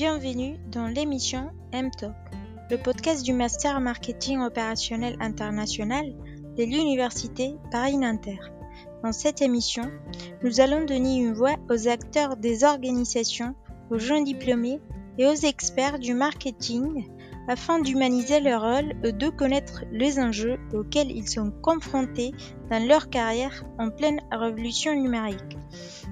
bienvenue dans l'émission M-Talk, le podcast du Master Marketing Opérationnel International de l'Université Paris-Nanterre. Dans cette émission, nous allons donner une voix aux acteurs des organisations, aux jeunes diplômés et aux experts du marketing afin d'humaniser leur rôle et de connaître les enjeux auxquels ils sont confrontés dans leur carrière en pleine révolution numérique.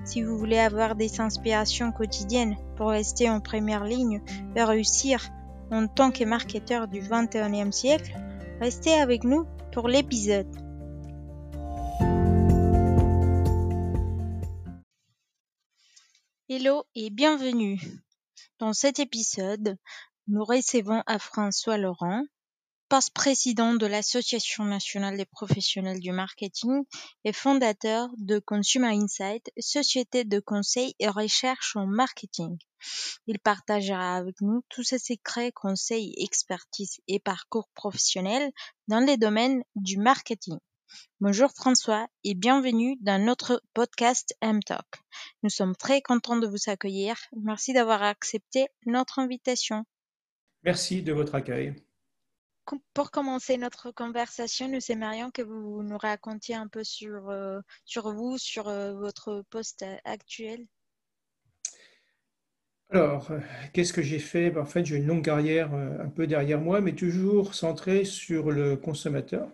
Si vous voulez avoir des inspirations quotidiennes pour rester en première ligne et réussir en tant que marketeur du 21e siècle, restez avec nous pour l'épisode. Hello et bienvenue. Dans cet épisode, nous recevons à François Laurent, post-président de l'Association nationale des professionnels du marketing et fondateur de Consumer Insight, société de conseil et recherche en marketing. Il partagera avec nous tous ses secrets, conseils, expertise et parcours professionnels dans les domaines du marketing. Bonjour François et bienvenue dans notre podcast M-Talk. Nous sommes très contents de vous accueillir. Merci d'avoir accepté notre invitation. Merci de votre accueil. Pour commencer notre conversation, nous aimerions que vous nous racontiez un peu sur, euh, sur vous, sur euh, votre poste actuel. Alors, euh, qu'est-ce que j'ai fait? Ben, En fait, j'ai une longue carrière un peu derrière moi, mais toujours centrée sur le consommateur,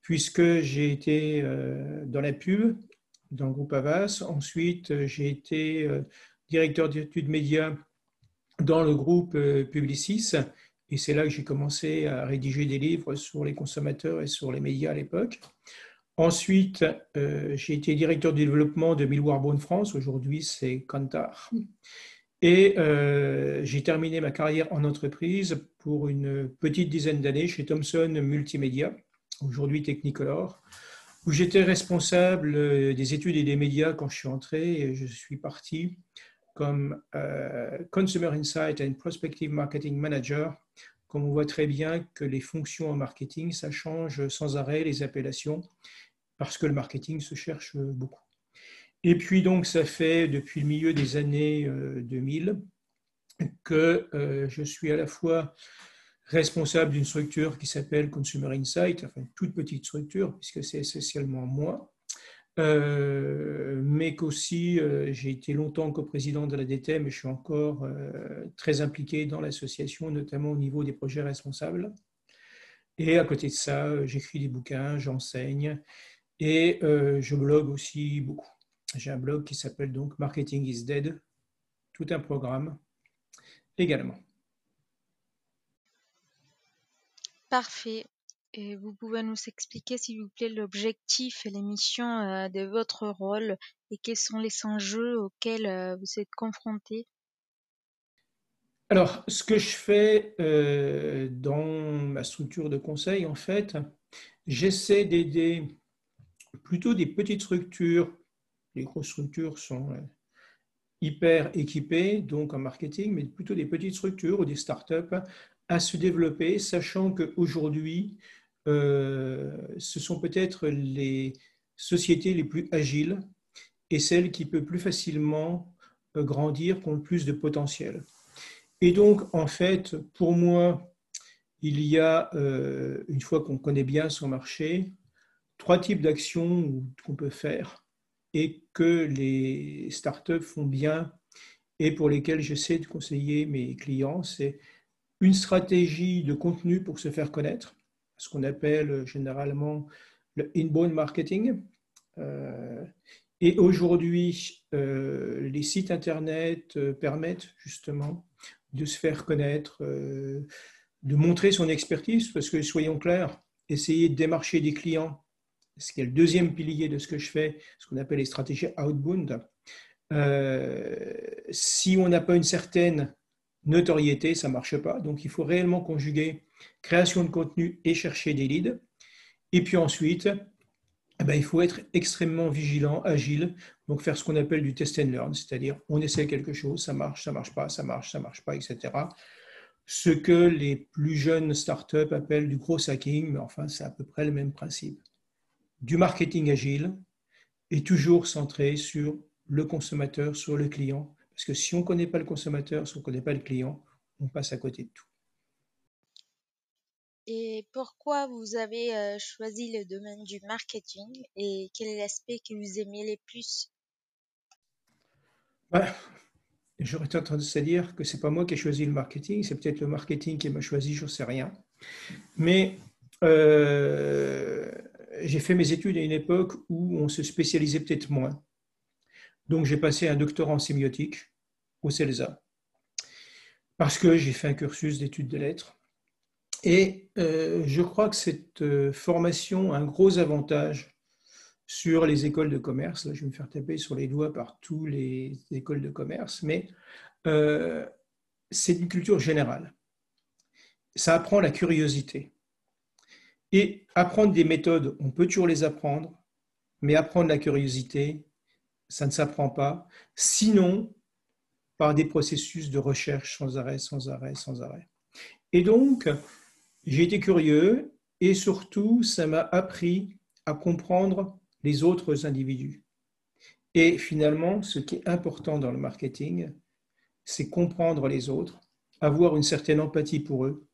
puisque j'ai été dans la pub, dans le groupe Avas. Ensuite, j'ai été directeur d'études médias dans le groupe euh, Publicis. Et c'est là que j'ai commencé à rédiger des livres sur les consommateurs et sur les médias à l'époque. Ensuite, euh, j'ai été directeur du développement de Millward France. Aujourd'hui, c'est Kantar. Et euh, j'ai terminé ma carrière en entreprise pour une petite dizaine d'années chez Thomson Multimédia, aujourd'hui Technicolor, où j'étais responsable des études et des médias quand je suis entré. Et je suis parti comme euh, Consumer Insight and Prospective Marketing Manager, comme on voit très bien que les fonctions en marketing, ça change sans arrêt les appellations, parce que le marketing se cherche beaucoup. Et puis donc, ça fait depuis le milieu des années 2000 euh, que euh, je suis à la fois responsable d'une structure qui s'appelle Consumer Insight, enfin une toute petite structure, puisque c'est essentiellement moi, euh, mais qu'aussi euh, j'ai été longtemps coprésident de la DTM et je suis encore euh, très impliqué dans l'association, notamment au niveau des projets responsables. Et à côté de ça, j'écris des bouquins, j'enseigne et je blogue aussi beaucoup. J'ai un blog qui s'appelle donc Marketing is Dead, tout un programme également. Parfait. Vous pouvez nous expliquer, s'il vous plaît, l'objectif et les missions euh, de votre rôle et quels sont les enjeux auxquels euh, vous êtes confrontés? Alors, ce que je fais euh, dans ma structure de conseil, en fait, j'essaie d'aider plutôt des petites structures. Les grosses structures sont hyper équipées, donc en marketing, mais plutôt des petites structures ou des startups à se développer, sachant qu'aujourd'hui, ce sont peut-être les sociétés les plus agiles et celles qui peuvent plus facilement euh, grandir, qui ont le plus de potentiel. Et donc, en fait, pour moi, il y a, euh, une fois qu'on connaît bien son marché, trois types d'actions qu'on peut faire et que les startups font bien et pour lesquelles j'essaie de conseiller mes clients. C'est une stratégie de contenu pour se faire connaître ce qu'on appelle généralement le inbound marketing. Euh, et aujourd'hui, euh, les sites Internet euh, permettent justement de se faire connaître, de montrer son expertise, parce que soyons clairs, essayer de démarcher des clients, ce qui est le deuxième pilier de ce que je fais, ce qu'on appelle les stratégies outbound. si on n'a pas une certaine notoriété, ça ne marche pas. Donc, il faut réellement conjuguer création de contenu et chercher des leads. Et puis ensuite, eh ben, il faut être extrêmement vigilant, agile, donc faire ce qu'on appelle du test and learn, c'est-à-dire on essaie quelque chose, ça marche, ça marche pas, ça marche, ça marche pas, etc. Ce que les plus jeunes startups appellent du gros hacking, mais enfin c'est à peu près le même principe. Du marketing agile et toujours centré sur le consommateur, sur le client, Parce que si on ne connaît pas le consommateur, si on ne connaît pas le client, on passe à côté de tout. Et pourquoi vous avez euh, choisi le domaine du marketing et quel est l'aspect que vous aimez le plus? Bah, J'aurais tendance à dire que ce n'est pas moi qui ai choisi le marketing, c'est peut-être le marketing qui m'a choisi, je ne sais rien. Mais euh, j'ai fait mes études à une époque où on se spécialisait peut-être moins. Donc j'ai passé un doctorat en sémiotique au CELSA parce que j'ai fait un cursus d'études de lettres. Et euh, je crois que cette euh, formation a un gros avantage sur les écoles de commerce. Là, je vais me faire taper sur les doigts par tous les écoles de commerce, mais euh, c'est une culture générale. Ça apprend la curiosité. Et apprendre des méthodes, on peut toujours les apprendre, mais apprendre la curiosité, ça ne s'apprend pas. Sinon, par des processus de recherche sans arrêt, sans arrêt, sans arrêt. Et donc, j'ai été curieux et surtout, ça m'a appris à comprendre les autres individus. Et finalement, ce qui est important dans le marketing, c'est comprendre les autres, avoir une certaine empathie pour eux.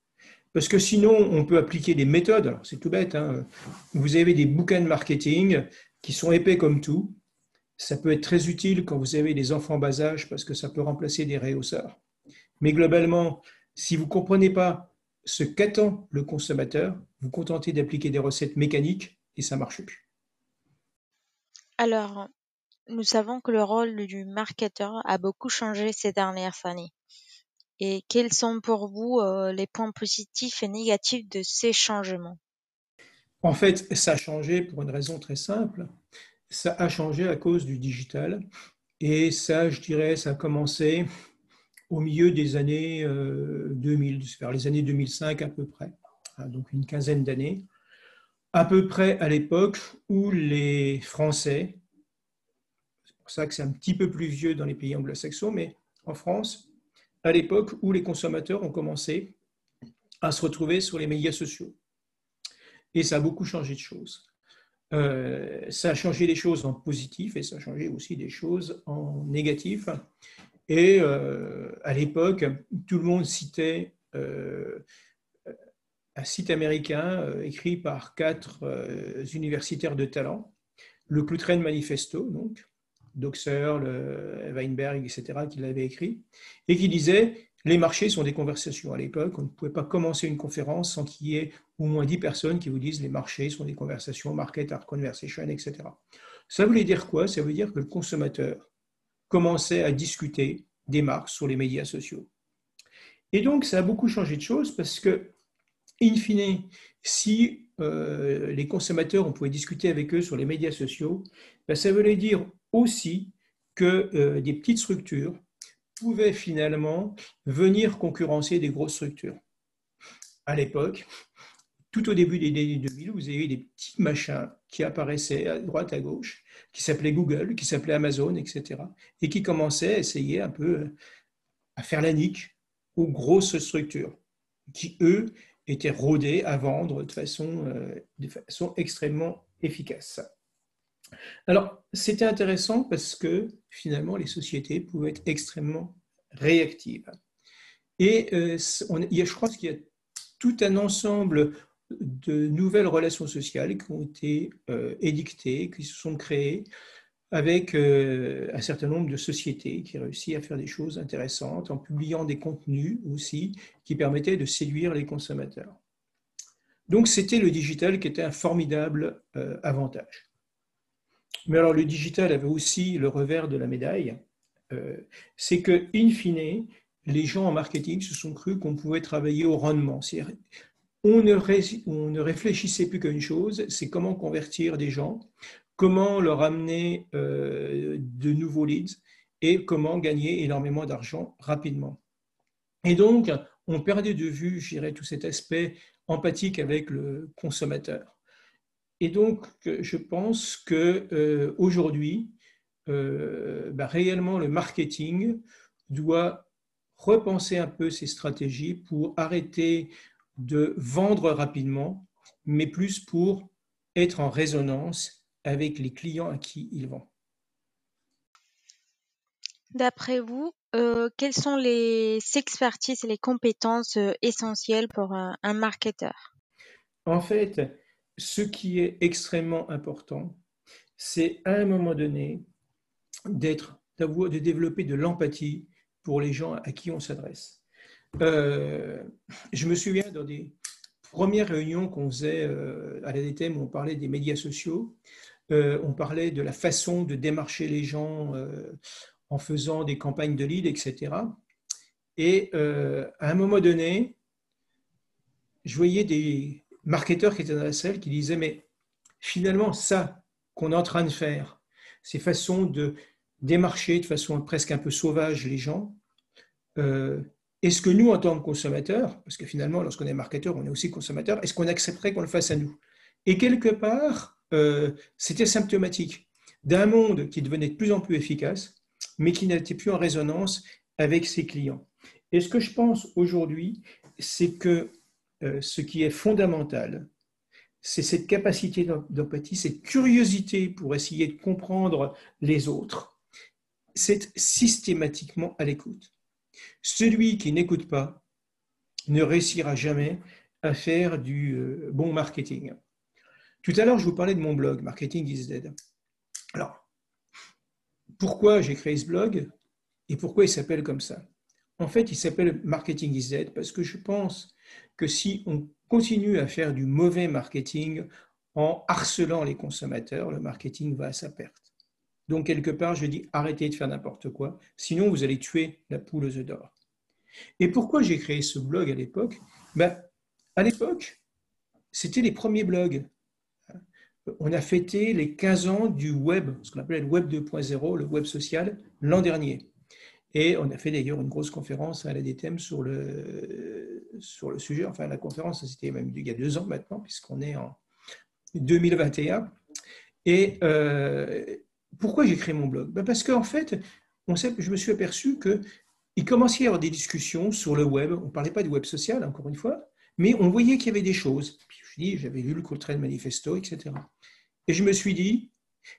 Parce que sinon, on peut appliquer des méthodes. Alors, c'est tout bête. Hein. Vous avez des bouquins de marketing qui sont épais comme tout, ça peut être très utile quand vous avez des enfants bas âge parce que ça peut remplacer des réhausseurs. Mais globalement, si vous ne comprenez pas ce qu'attend le consommateur, vous contentez d'appliquer des recettes mécaniques et ça ne marche plus. Alors, nous savons que le rôle du marketeur a beaucoup changé ces dernières années. Et quels sont pour vous euh, les points positifs et négatifs de ces changements? En fait, ça a changé pour une raison très simple ça a changé à cause du digital. Et ça, je dirais, ça a commencé au milieu des années 2000, euh, vers les années 2005 à peu près, hein, donc une quinzaine d'années, à peu près à l'époque où les Français, c'est pour ça que c'est un petit peu plus vieux dans les pays anglo-saxons, mais en France, à l'époque où les consommateurs ont commencé à se retrouver sur les médias sociaux. Et ça a beaucoup changé de choses. Euh, ça a changé les choses en positif et ça a changé aussi des choses en négatif. Et euh, à l'époque, tout le monde citait euh, un site américain écrit par quatre universitaires de talent, le Clutren Manifesto, donc, Doxer, Weinberg, etc., qui l'avait écrit, et qui disait les marchés sont des conversations. À l'époque, on ne pouvait pas commencer une conférence sans qu'il y ait au moins 10 personnes qui vous disent les marchés sont des conversations, market art conversation, etc. Ça voulait dire quoi? Ça veut dire que le consommateur commençait à discuter des marques sur les médias sociaux. Et donc, ça a beaucoup changé de choses parce que, in fine, si euh, les consommateurs, on pouvait discuter avec eux sur les médias sociaux, ben, ça voulait dire aussi que euh, des petites structures pouvaient finalement venir concurrencer des grosses structures. À l'époque, tout au début des années 2000, vous avez eu des petits machins qui apparaissaient à droite, à gauche, qui s'appelaient Google, qui s'appelaient Amazon, etc., et qui commençaient à essayer un peu à faire la nique aux grosses structures, qui, eux, étaient rodés à vendre de façon, euh, de façon extrêmement efficace. Alors, c'était intéressant parce que finalement, les sociétés pouvaient être extrêmement réactives. Et euh, a, je crois qu'il y a tout un ensemble de nouvelles relations sociales qui ont été euh, édictées, qui se sont créées avec euh, un certain nombre de sociétés qui réussissent à faire des choses intéressantes en publiant des contenus aussi qui permettaient de séduire les consommateurs. Donc c'était le digital qui était un formidable avantage. Mais alors le digital avait aussi le revers de la médaille, euh, c'est que, in fine, les gens en marketing se sont cru qu'on pouvait travailler au rendement. On ne, on ne réfléchissait plus qu'à une chose, c'est comment convertir des gens, comment leur amener euh, de nouveaux leads et comment gagner énormément d'argent rapidement. Et donc, on perdait de vue, je dirais, tout cet aspect empathique avec le consommateur. Et donc, je pense qu'aujourd'hui, euh, euh, bah, réellement, le marketing doit repenser un peu ses stratégies pour arrêter de vendre rapidement, mais plus pour être en résonance avec les clients à qui il vend. D'après vous, euh, quelles sont les expertises et les compétences essentielles pour un, marketeur? En fait, ce qui est extrêmement important, c'est à un moment donné d'être, de développer de l'empathie pour les gens à qui on s'adresse. Euh, je me souviens dans des premières réunions qu'on faisait à la DTM on parlait des médias sociaux, on parlait de la façon de démarcher les gens en faisant des campagnes de lead, etc. Et euh, à un moment donné, je voyais des marketeurs qui étaient dans la salle qui disaient, mais finalement, ça qu'on est en train de faire, ces façons de démarcher de façon presque un peu sauvage les gens, euh, est-ce que nous, en tant que consommateurs, parce que finalement, lorsqu'on est marketeur, on est aussi consommateur, est-ce qu'on accepterait qu'on le fasse à nous? Et quelque part, euh, c'était symptomatique d'un monde qui devenait de plus en plus efficace, mais qui n'était plus en résonance avec ses clients. Et ce que je pense aujourd'hui, c'est que ce qui est fondamental, c'est cette capacité d'empathie, cette curiosité pour essayer de comprendre les autres, c'est systématiquement à l'écoute. Celui qui n'écoute pas ne réussira jamais à faire du euh, bon marketing. Tout à l'heure, je vous parlais de mon blog, Marketing is Dead. Alors, pourquoi j'ai créé ce blog et pourquoi il s'appelle comme ça? En fait, il s'appelle Marketing is Dead parce que je pense que si on continue à faire du mauvais marketing en harcelant les consommateurs, le marketing va à sa perte. Donc, quelque part, je dis arrêtez de faire n'importe quoi, sinon vous allez tuer la poule aux œufs d'or. Et pourquoi j'ai créé ce blog à l'époque? Ben, À l'époque, c'était les premiers blogs on a fêté les 15 ans du web, ce qu'on appelait le web 2.0, le web social, l'an dernier. Et on a fait d'ailleurs une grosse conférence à la DTM sur le, sur le sujet. Enfin, la conférence, c'était même il y a deux ans maintenant, puisqu'on est en 2021. Et euh, pourquoi j'ai créé mon blog? Ben Parce qu'en fait, on sait, je me suis aperçu qu'il commençait à y avoir des discussions sur le web. On ne parlait pas du web social, encore une fois, mais on voyait qu'il y avait des choses. je dis, j'avais lu le Coltrane Manifesto, etc. Et je me suis dit,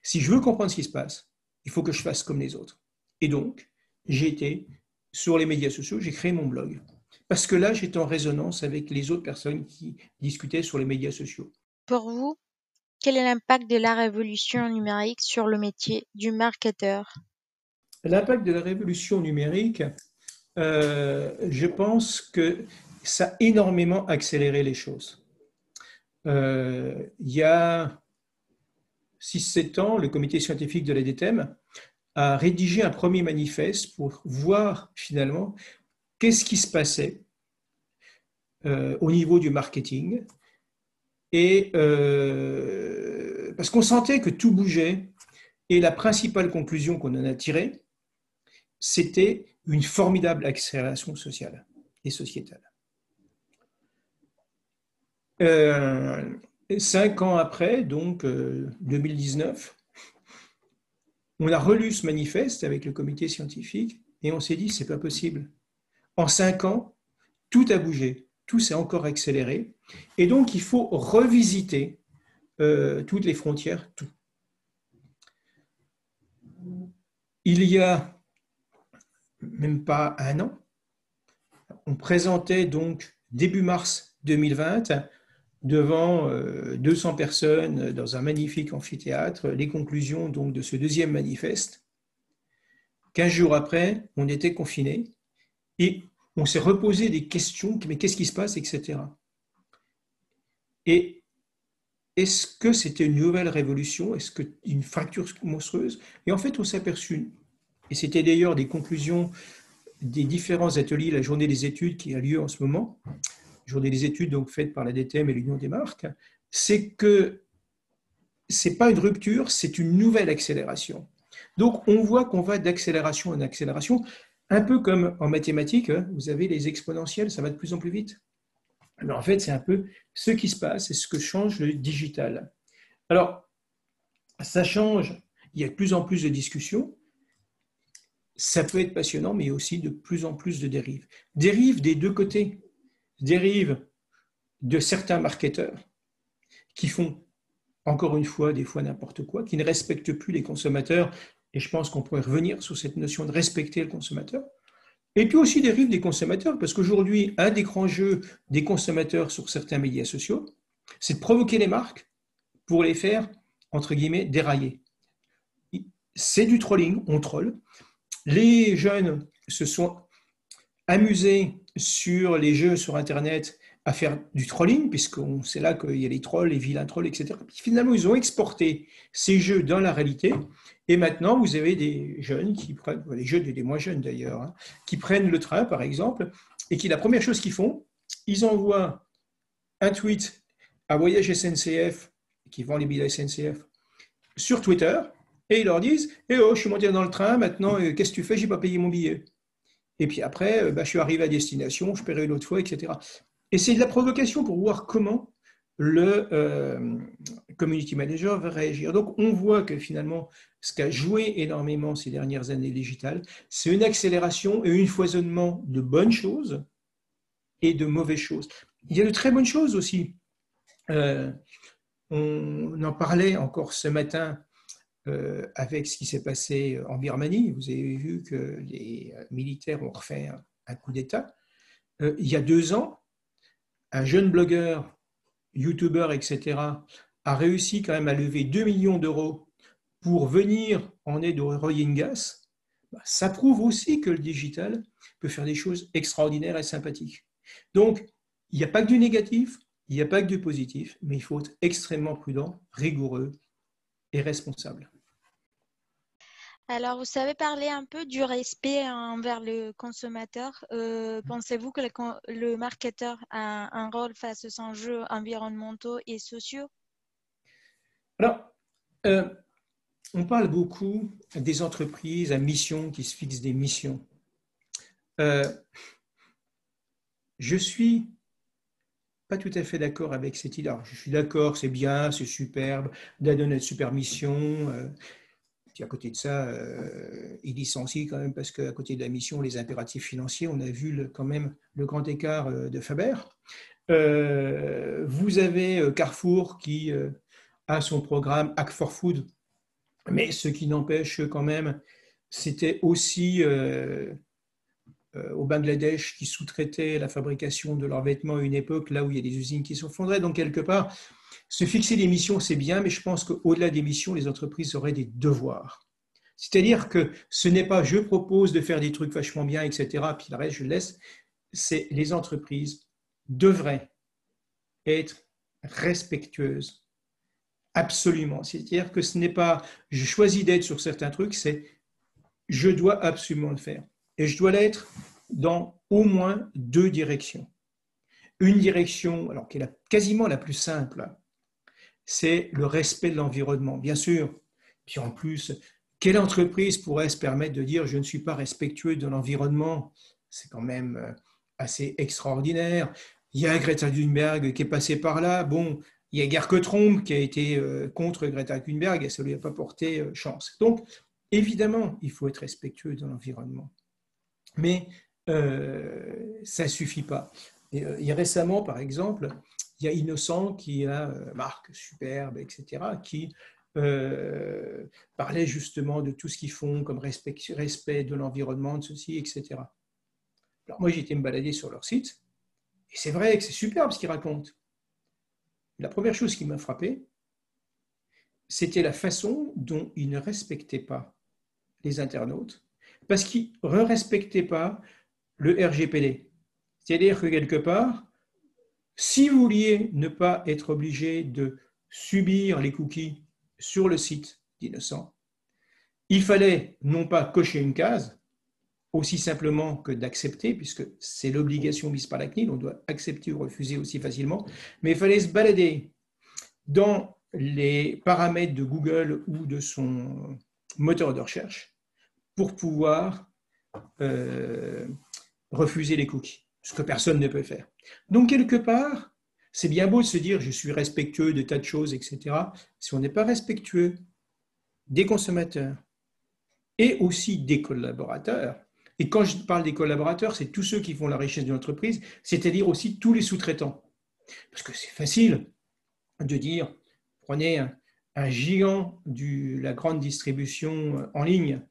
si je veux comprendre ce qui se passe, il faut que je fasse comme les autres. Et donc, été sur les médias sociaux, j'ai créé mon blog. Parce que là, j'étais en résonance avec les autres personnes qui discutaient sur les médias sociaux. Pour vous, quel est l'impact de la révolution numérique sur le métier du marketeur? L'impact de la révolution numérique, euh, je pense que ça a énormément accéléré les choses. Euh, il y a 6-7 ans, le comité scientifique de la A rédigé un premier manifeste pour voir finalement qu'est-ce qui se passait euh, au niveau du marketing. Et euh, parce qu'on sentait que tout bougeait, et la principale conclusion qu'on en a tirée, c'était une formidable accélération sociale et sociétale. Euh, cinq ans après, donc 2019, euh, on a relu ce manifeste avec le comité scientifique et on s'est dit, c'est pas possible. En cinq ans, tout a bougé, tout s'est encore accéléré. Et donc, il faut revisiter euh, toutes les frontières, tout. Il y a même pas un an, on présentait donc début mars 2020 devant 200 euh, personnes dans un magnifique amphithéâtre les conclusions donc de ce deuxième manifeste. Quinze jours après, on était confinés et on s'est reposé des questions, mais qu'est-ce qui se passe, etc. Et est-ce que c'était une nouvelle révolution? Est-ce qu'une fracture monstrueuse? Et en fait, on s'est aperçu, et c'était d'ailleurs des conclusions des différents ateliers, la journée des études qui a lieu en ce moment, journée des études donc faites par la DTM et l'Union des marques, c'est que ce n'est pas une rupture, c'est une nouvelle accélération. Donc on voit qu'on va d'accélération en accélération, un peu comme en mathématiques, hein, vous avez les exponentielles, ça va de plus en plus vite. Mais en fait, c'est un peu ce qui se passe et ce que change le digital. Alors, ça change, il y a de plus en plus de discussions, ça peut être passionnant, mais aussi de plus en plus de dérives. Dérives des deux côtés dérive de certains marketeurs qui font encore une fois des fois n'importe quoi, qui ne respectent plus les consommateurs. Et je pense qu'on pourrait revenir sur cette notion de respecter le consommateur. Et puis aussi des rives des consommateurs, parce qu'aujourd'hui, un des grands jeux des consommateurs sur certains médias sociaux, c'est de provoquer les marques pour les faire, entre guillemets, dérailler. C'est du trolling, on troll. Les jeunes se sont amusés sur les jeux sur Internet à faire du trolling, puisque c'est là qu'il y a les trolls, les vilains trolls, etc. finalement, ils ont exporté ces jeux dans la réalité. Et maintenant, vous avez des jeunes qui prennent, les jeunes des moins jeunes d'ailleurs, hein, qui prennent le train, par exemple, et qui, la première chose qu'ils font, ils envoient un tweet à Voyage SNCF, qui vend les billets SNCF, sur Twitter, et ils leur disent Eh oh, je suis monté dans le train, maintenant, euh, qu'est-ce que tu fais? J'ai pas payé mon billet. Et puis après, euh, bah, je suis arrivé à destination, je paierai une autre fois, etc. Et c'est de la provocation pour voir comment le euh, community manager va réagir. Donc, on voit que finalement, ce qui a joué énormément ces dernières années digitales, c'est une accélération et un foisonnement de bonnes choses et de mauvaises choses. Il y a de très bonnes choses aussi. Euh, on en parlait encore ce matin avec ce qui s'est passé en Birmanie. Vous avez vu que les militaires ont refait un coup d'État. il y a deux ans, un jeune blogueur, youtubeur, etc., a réussi quand même à lever 2 millions d'euros pour venir en aide au Rohingyas, bah, ça prouve aussi que le digital peut faire des choses extraordinaires et sympathiques. Donc, il n'y a pas que du négatif, il n'y a pas que du positif, mais il faut être extrêmement prudent, rigoureux et responsable. Alors, vous savez parler un peu du respect envers le consommateur? Euh, pensez-vous que le, marketeur a un rôle face aux enjeux environnementaux et sociaux? Alors, euh, on parle beaucoup des entreprises à mission qui se fixent des missions. Euh, je suis pas tout à fait d'accord avec cette idée. Alors, je suis d'accord, c'est bien, c'est superbe, donner une super mission à côté de ça, euh, il licencie quand même parce qu'à côté de la mission, les impératifs financiers, on a vu quand même le grand écart euh, de Faber. Euh, vous avez Carrefour qui a son programme Hack for Food, mais ce qui n'empêche quand même, c'était aussi au Bangladesh qui sous-traitait la fabrication de leurs vêtements à une époque, là où il y a des usines qui s'effondraient. Donc, quelque part, se fixer des missions, c'est bien, mais je pense qu'au-delà des missions, les entreprises auraient des devoirs. C'est-à-dire que ce n'est pas je propose de faire des trucs vachement bien, etc., puis le reste, je le laisse. C'est les entreprises devraient être respectueuses. Absolument. C'est-à-dire que ce n'est pas je choisis d'être sur certains trucs, c'est je dois absolument le faire. Et je dois l'être dans au moins deux directions. Une direction, alors qui est quasiment la plus simple, c'est le respect de l'environnement, bien sûr. Puis en plus, quelle entreprise pourrait se permettre de dire je ne suis pas respectueux de l'environnement? C'est quand même euh, assez extraordinaire. Il y a Greta Thunberg qui est passée par là. Bon, il y a Gerke Tromp qui a été euh, contre Greta Thunberg et ça ne lui a pas porté euh, chance. Donc, évidemment, il faut être respectueux de l'environnement. Mais ça ne suffit pas. A récemment, par exemple, il y a Innocent qui a, euh, marque superbe, etc., qui euh, parlait justement de tout ce qu'ils font comme respect, respect de l'environnement, de ceci, etc. Alors moi, j'ai été me balader sur leur site, et c'est vrai que c'est superbe ce qu'ils racontent. La première chose qui m'a frappé, c'était la façon dont ils ne respectaient pas les internautes, parce qu'ils ne respectaient pas le RGPD. C'est-à-dire que quelque part, si vous vouliez ne pas être obligé de subir les cookies sur le site d'Innocent, il fallait non pas cocher une case, aussi simplement que d'accepter, puisque c'est l'obligation mise par la CNIL, on doit accepter ou refuser aussi facilement, mais il fallait se balader dans les paramètres de Google ou de son moteur de recherche pour pouvoir euh, refuser les cookies ce que personne ne peut faire. Donc, quelque part, c'est bien beau de se dire je suis respectueux de tas de choses, etc. Si on n'est pas respectueux des consommateurs et aussi des collaborateurs, et quand je parle des collaborateurs, c'est tous ceux qui font la richesse de l'entreprise, c'est-à-dire aussi tous les sous-traitants. Parce que c'est facile de dire, prenez un, géant de la grande distribution en ligne,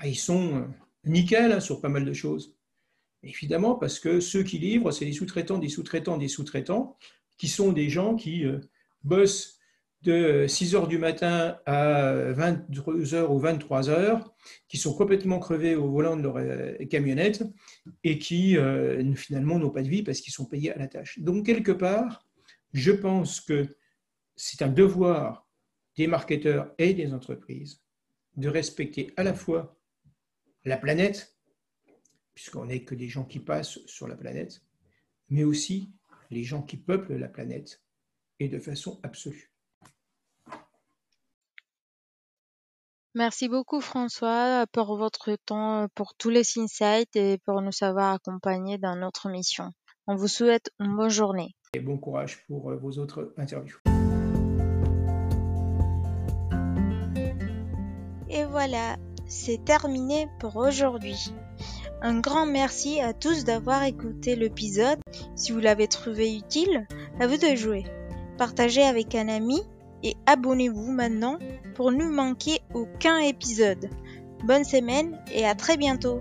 ah, ils sont nickel hein, sur pas mal de choses. Évidemment, parce que ceux qui livrent, c'est des sous-traitants, des sous-traitants, des sous-traitants, qui sont des gens qui euh, bossent de 6 heures du matin à 22 heures ou 23 heures, qui sont complètement crevés au volant de leur euh, camionnette et qui euh, finalement n'ont pas de vie parce qu'ils sont payés à la tâche. Donc quelque part, je pense que c'est un devoir des marketeurs et des entreprises de respecter à la fois la planète, puisqu'on n'est que des gens qui passent sur la planète, mais aussi les gens qui peuplent la planète, et de façon absolue. Merci beaucoup François pour votre temps, pour tous les insights et pour nous avoir accompagnés dans notre mission. On vous souhaite une bonne journée. Et bon courage pour euh, vos autres interviews. Et voilà, c'est terminé pour aujourd'hui. Un grand merci à tous d'avoir écouté l'épisode. Si vous l'avez trouvé utile, à vous de jouer. Partagez avec un ami et abonnez-vous maintenant pour ne manquer aucun épisode. Bonne semaine et à très bientôt